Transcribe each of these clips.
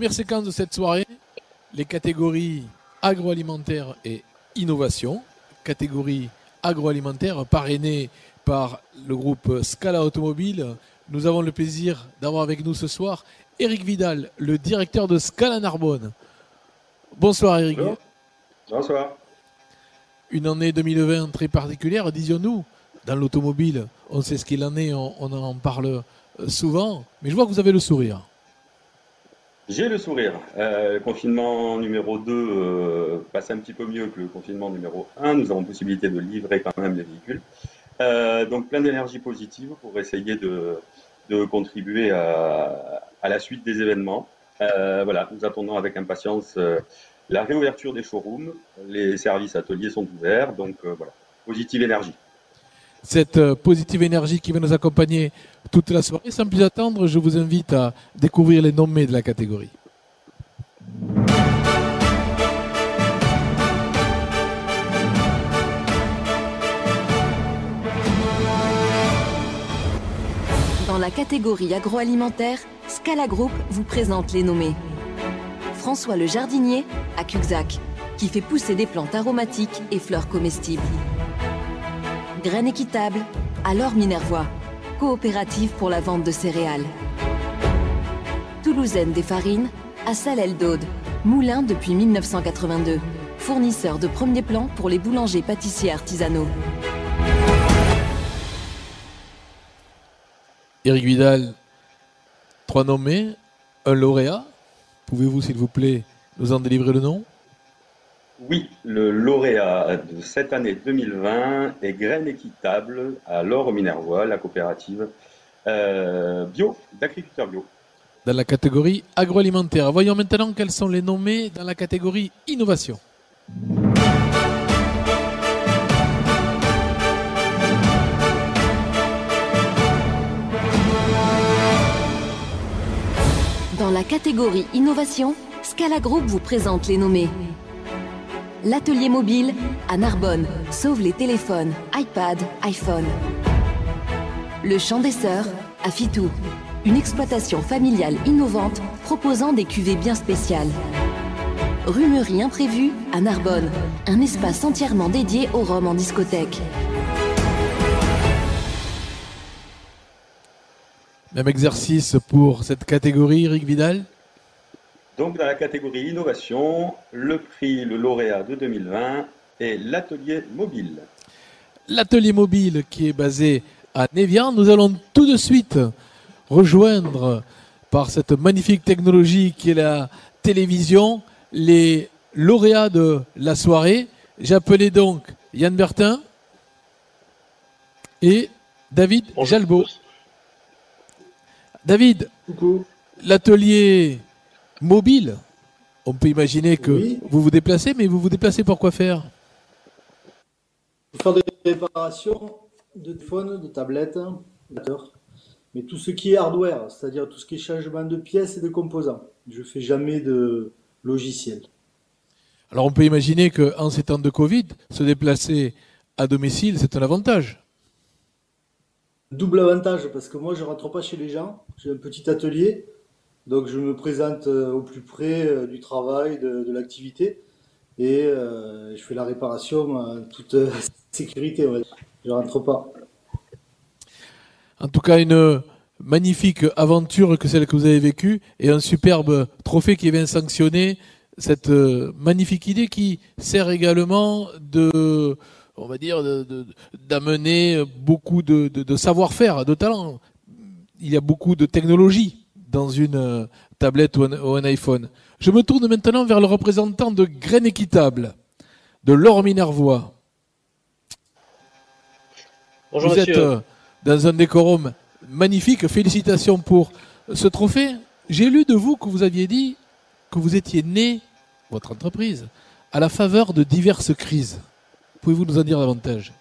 Première séquence de cette soirée, les catégories agroalimentaire et innovation, catégorie agroalimentaire parrainée par le groupe Scala Automobile. Nous avons le plaisir d'avoir avec nous ce soir Eric Vidal, le directeur de Scala Narbonne. Bonsoir Eric. Bonsoir. Une année 2020 très particulière, disions-nous. Dans l'automobile, on sait ce qu'il en est, on, on en parle souvent, mais je vois que vous avez le sourire. J'ai le sourire. Euh, le confinement numéro 2 euh, passe un petit peu mieux que le confinement numéro 1. Nous avons possibilité de livrer quand même les véhicules. Euh, donc plein d'énergie positive pour essayer de, contribuer à, à, la suite des événements. Voilà, nous attendons avec impatience la réouverture des showrooms. Les services ateliers sont ouverts, donc voilà, positive énergie cette positive énergie qui va nous accompagner toute la soirée. Sans plus attendre, je vous invite à découvrir les nommés de la catégorie. Dans la catégorie agroalimentaire, Scala Group vous présente les nommés. François le jardinier à Cuxac, qui fait pousser des plantes aromatiques et fleurs comestibles. Graines équitables à l'Or Minervois, coopérative pour la vente de céréales. Toulousaine des farines à Salel d'Aude, moulin depuis 1982, fournisseur de premier plan pour les boulangers pâtissiers artisanaux. Éric Vidal, trois nommés, un lauréat. Pouvez-vous, s'il vous plaît, nous en délivrer le nom? Oui, le lauréat de cette année 2020 est Graines équitables à l'Or Minervois, la coopérative euh, bio, d'agriculteurs bio. Dans la catégorie agroalimentaire. Voyons maintenant quels sont les nommés dans la catégorie innovation. Dans la catégorie innovation, Scala Group vous présente les nommés l'atelier mobile à Narbonne sauve les téléphones, iPad, iPhone. Le champ des sœurs à Fitou, une exploitation familiale innovante proposant des cuvées bien spéciales. Rumerie imprévue à Narbonne, un espace entièrement dédié au rhum en discothèque. Même exercice pour cette catégorie, Eric Vidal? Donc, dans la catégorie innovation, le prix, le lauréat de 2020 est l'atelier mobile. L'atelier mobile qui est basé à Névian. Nous allons tout de suite rejoindre par cette magnifique technologie qui est la télévision les lauréats de la soirée. J'appelais donc Yann Bertin et David Jalbo. David, l'atelier mobile. On peut imaginer que Oui. vous vous déplacez, mais vous vous déplacez pour quoi faire? Pour faire des réparations de téléphones, de tablettes, d'ordinateurs. mais tout ce qui est hardware, c'est-à-dire tout ce qui est changement de pièces et de composants. Je fais jamais de logiciel. Alors on peut imaginer qu'en ces temps de Covid, se déplacer à domicile, c'est un avantage. Double avantage parce que moi je rentre pas chez les gens, j'ai un petit atelier, donc je me présente euh, au plus près euh, du travail, de, l'activité et euh, je fais la réparation en toute sécurité. dire. Je rentre pas. En tout cas, une magnifique aventure que celle que vous avez vécue et un superbe trophée qui vient sanctionner cette magnifique idée qui sert également de, on va dire, d'amener beaucoup de, de- de savoir-faire, de talent. Il y a beaucoup de technologie dans une euh, tablette ou un, ou un iPhone. Je me tourne maintenant vers le représentant de Graines Équitable, de Laure Minervois. Bonjour Vous monsieur. êtes euh, dans un décorum magnifique. Félicitations pour ce trophée. J'ai lu de vous que vous aviez dit que vous étiez né, votre entreprise, à la faveur de diverses crises. Pouvez-vous nous en dire davantage?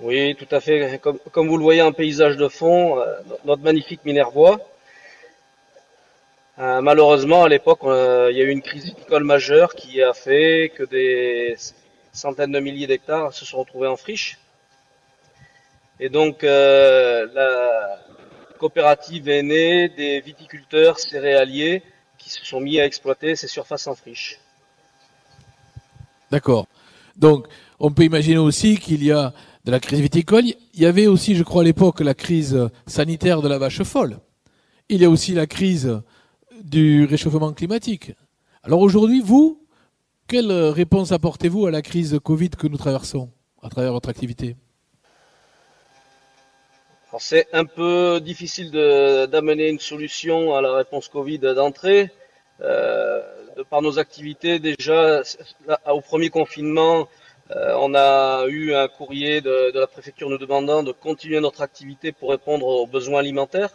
Oui, tout à fait. Comme, vous le voyez en paysage de fond, euh, notre magnifique Minervois. Euh, malheureusement, à l'époque, euh, il y a eu une crise viticole majeure qui a fait que des centaines de milliers d'hectares se sont retrouvés en friche. Et donc, la- coopérative est née des viticulteurs céréaliers qui se sont mis à exploiter ces surfaces en friche. D'accord. Donc, on peut imaginer aussi qu'il y a de la crise viticole. Il y avait aussi, je crois, à l'époque, la crise sanitaire de la vache folle. Il y a aussi la crise du réchauffement climatique. Alors aujourd'hui, vous, quelle réponse apportez-vous à la crise Covid que nous traversons à travers votre activité c'est un peu difficile d'amener une solution à la réponse Covid d'entrée. Euh, par nos activités, déjà au premier confinement, euh, on a eu un courrier de, la préfecture nous demandant de continuer notre activité pour répondre aux besoins alimentaires.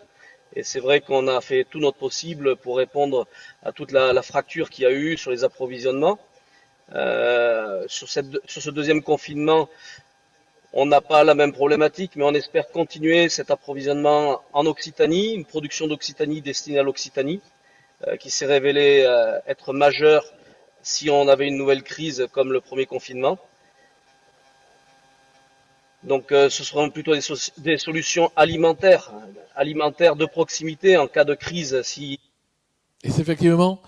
Et c'est vrai qu'on a fait tout notre possible pour répondre à toute la, fracture qu'il y a eu sur les approvisionnements. Euh, sur, ce deuxième confinement, on n'a pas la même problématique, mais on espère continuer cet approvisionnement en Occitanie, une production d'Occitanie destinée à l'Occitanie, euh, qui s'est révélée être majeure si on avait une nouvelle crise comme le premier confinement. Donc euh, ce seront plutôt des, solutions alimentaires, alimentaires de proximité en cas de crise. Si... Et c'est effectivement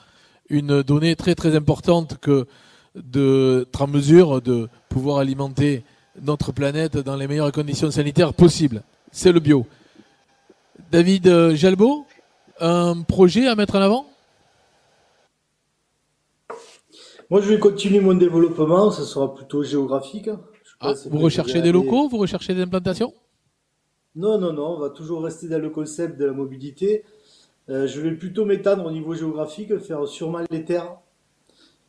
une donnée très très importante que d'être en mesure de pouvoir alimenter notre planète dans les meilleures conditions sanitaires possibles. C'est le bio. David euh, Jalbo, un projet à mettre en avant? Moi, je vais continuer mon développement. Ce sera plutôt géographique. Ah, vous recherchez des locaux Vous recherchez des implantations Non, non, non. On va toujours rester dans le concept de la mobilité. Euh, je vais plutôt m'étendre au niveau géographique, faire sûrement les terres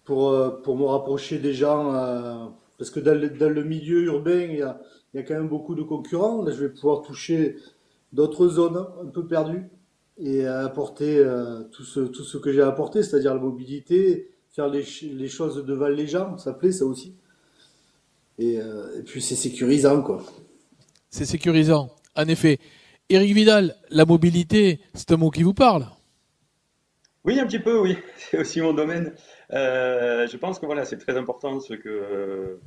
pour, euh, pour me rapprocher des gens parce que dans le, milieu urbain, il y, a, quand même beaucoup de concurrents. Là, je vais pouvoir toucher d'autres zones un peu perdues et apporter euh, tout, ce, tout ce que j'ai apporté, c'est-à-dire la mobilité, faire les, choses devant les gens, ça plaît ça aussi. Euh, et, puis c'est sécurisant, quoi. C'est sécurisant, en effet. Éric Vidal, la mobilité, c'est un mot qui vous parle Oui, un petit peu, oui. C'est aussi mon domaine. Euh, je pense que voilà, c'est très important ce que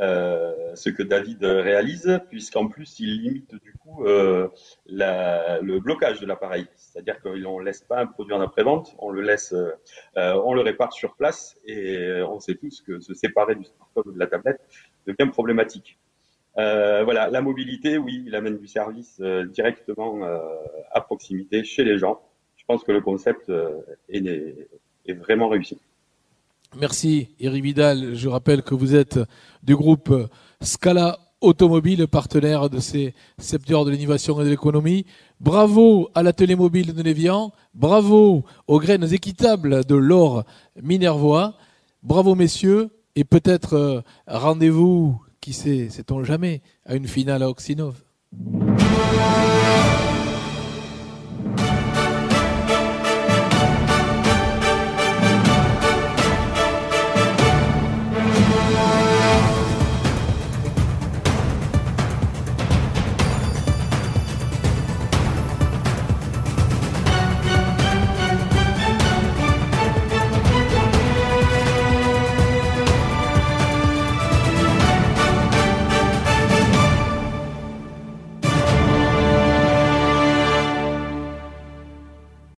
euh, ce que David réalise, puisqu'en plus il limite du coup euh, le blocage de l'appareil, c'est-à-dire qu'on laisse pas un produit en après-vente, on le laisse, on le répare sur place, et on sait tous que se séparer du smartphone ou de la tablette devient problématique. Voilà, la mobilité, oui, il amène du service directement à proximité chez les gens. Je pense que le concept est, est vraiment réussi. Merci Eric Vidal. Je rappelle que vous êtes du groupe Scala Automobile, partenaire de ces secteurs de l'innovation et de l'économie. Bravo à l'atelier mobile de Névian. Bravo aux graines équitables de l'or Minervois. Bravo messieurs. Et peut-être euh, rendez-vous, qui sait, sait-on jamais, à une finale à Oxinov.